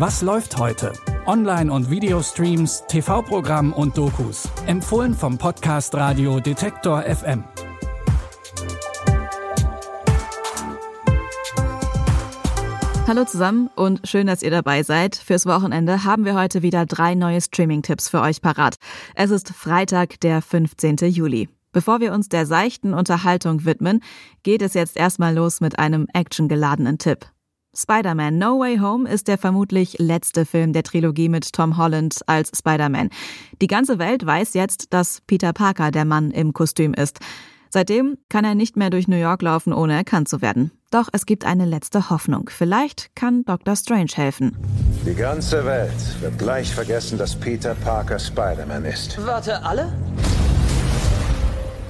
Was läuft heute? Online- und Videostreams, TV-Programm und Dokus. Empfohlen vom Podcast Radio Detektor FM. Hallo zusammen und schön, dass ihr dabei seid. Fürs Wochenende haben wir heute wieder drei neue Streaming-Tipps für euch parat. Es ist Freitag, der 15. Juli. Bevor wir uns der seichten Unterhaltung widmen, geht es jetzt erstmal los mit einem actiongeladenen Tipp. Spider-Man No Way Home ist der vermutlich letzte Film der Trilogie mit Tom Holland als Spider-Man. Die ganze Welt weiß jetzt, dass Peter Parker der Mann im Kostüm ist. Seitdem kann er nicht mehr durch New York laufen, ohne erkannt zu werden. Doch es gibt eine letzte Hoffnung. Vielleicht kann Dr. Strange helfen. Die ganze Welt wird gleich vergessen, dass Peter Parker Spider-Man ist. Warte, alle?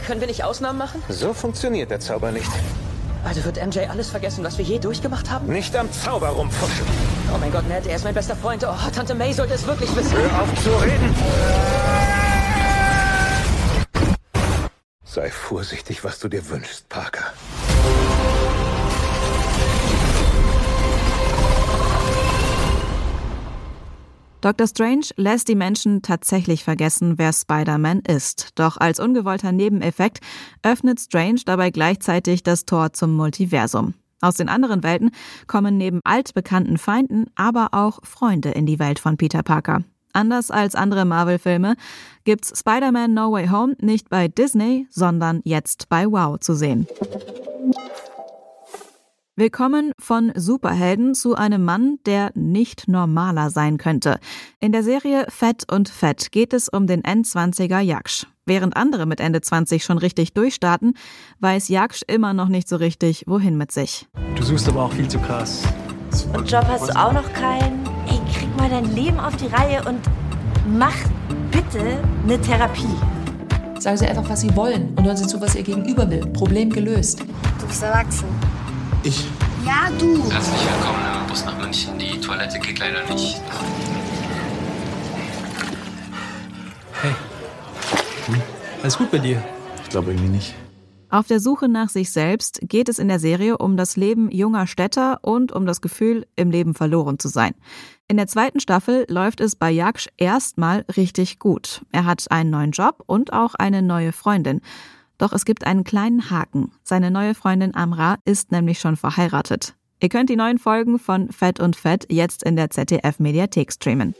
Können wir nicht Ausnahmen machen? So funktioniert der Zauber nicht. Also wird MJ alles vergessen, was wir je durchgemacht haben? Nicht am Zauber rumfuschen. Oh mein Gott, Ned, er ist mein bester Freund. Oh, Tante May sollte es wirklich wissen. Hör auf zu reden! Sei vorsichtig, was du dir wünschst, Parker. Dr. Strange lässt die Menschen tatsächlich vergessen, wer Spider-Man ist. Doch als ungewollter Nebeneffekt öffnet Strange dabei gleichzeitig das Tor zum Multiversum. Aus den anderen Welten kommen neben altbekannten Feinden aber auch Freunde in die Welt von Peter Parker. Anders als andere Marvel-Filme gibt's Spider-Man No Way Home nicht bei Disney, sondern jetzt bei Wow zu sehen. Willkommen von Superhelden zu einem Mann, der nicht normaler sein könnte. In der Serie Fett und Fett geht es um den N20er Jaksch. Während andere mit Ende 20 schon richtig durchstarten, weiß Jaksch immer noch nicht so richtig, wohin mit sich. Du suchst aber auch viel zu krass. Und Job hast du auch noch keinen? Ey, krieg mal dein Leben auf die Reihe und mach bitte eine Therapie. Sagen Sie einfach, was Sie wollen und hören Sie zu, was Ihr Gegenüber will. Problem gelöst. Du bist erwachsen. Ich? Ja, du. Herzlich willkommen im Bus nach München. Die Toilette geht leider nicht. Hey. Hm? Alles gut bei dir? Ich glaube irgendwie nicht. Auf der Suche nach sich selbst geht es in der Serie um das Leben junger Städter und um das Gefühl, im Leben verloren zu sein. In der zweiten Staffel läuft es bei Jaksch erstmal richtig gut. Er hat einen neuen Job und auch eine neue Freundin. Doch es gibt einen kleinen Haken. Seine neue Freundin Amra ist nämlich schon verheiratet. Ihr könnt die neuen Folgen von Fett und Fett jetzt in der ZDF-Mediathek streamen.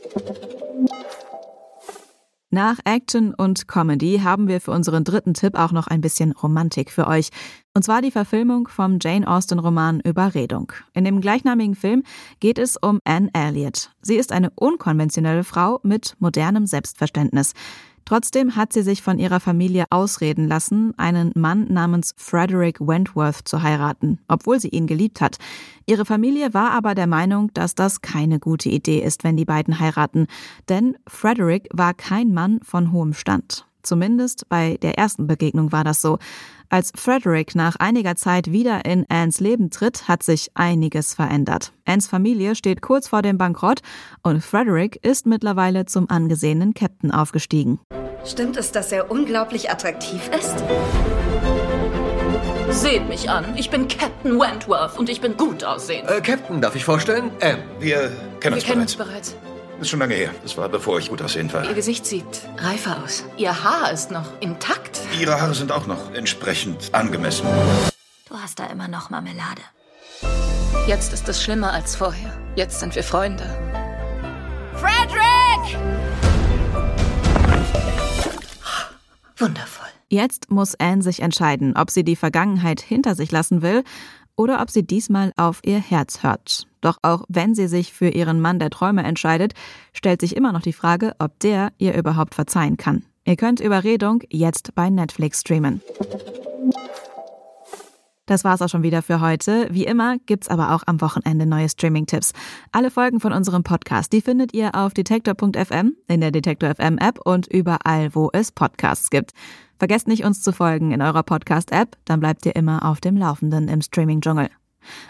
Nach Action und Comedy haben wir für unseren dritten Tipp auch noch ein bisschen Romantik für euch. Und zwar die Verfilmung vom Jane Austen-Roman Überredung. In dem gleichnamigen Film geht es um Anne Elliot. Sie ist eine unkonventionelle Frau mit modernem Selbstverständnis. Trotzdem hat sie sich von ihrer Familie ausreden lassen, einen Mann namens Frederick Wentworth zu heiraten, obwohl sie ihn geliebt hat. Ihre Familie war aber der Meinung, dass das keine gute Idee ist, wenn die beiden heiraten, denn Frederick war kein Mann von hohem Stand. Zumindest bei der ersten Begegnung war das so. Als Frederick nach einiger Zeit wieder in Annes Leben tritt, hat sich einiges verändert. Annes Familie steht kurz vor dem Bankrott und Frederick ist mittlerweile zum angesehenen Captain aufgestiegen. Stimmt es, dass er unglaublich attraktiv ist? Seht mich an. Ich bin Captain Wentworth und ich bin gut aussehend. Äh, Captain, darf ich vorstellen? Ähm, wir kennen Wir uns kennen uns bereits. Ist schon lange her. Das war bevor ich gut aussehend war. Ihr Gesicht sieht reifer aus. Ihr Haar ist noch intakt. Ihre Haare sind auch noch entsprechend angemessen. Du hast da immer noch Marmelade. Jetzt ist es schlimmer als vorher. Jetzt sind wir Freunde. Frederick! Wundervoll. Jetzt muss Anne sich entscheiden, ob sie die Vergangenheit hinter sich lassen will oder ob sie diesmal auf ihr Herz hört. Doch auch wenn sie sich für ihren Mann der Träume entscheidet, stellt sich immer noch die Frage, ob der ihr überhaupt verzeihen kann. Ihr könnt Überredung jetzt bei Netflix streamen. Das war's auch schon wieder für heute. Wie immer gibt's aber auch am Wochenende neue Streaming-Tipps. Alle Folgen von unserem Podcast, die findet ihr auf detektor.fm, in der Detektor FM App und überall, wo es Podcasts gibt. Vergesst nicht, uns zu folgen in eurer Podcast-App, dann bleibt ihr immer auf dem Laufenden im Streaming-Dschungel.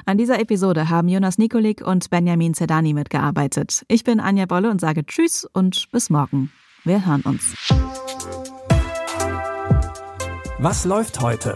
An dieser Episode haben Jonas Nikolik und Benjamin Zedani mitgearbeitet. Ich bin Anja Bolle und sage Tschüss und bis morgen. Wir hören uns. Was läuft heute?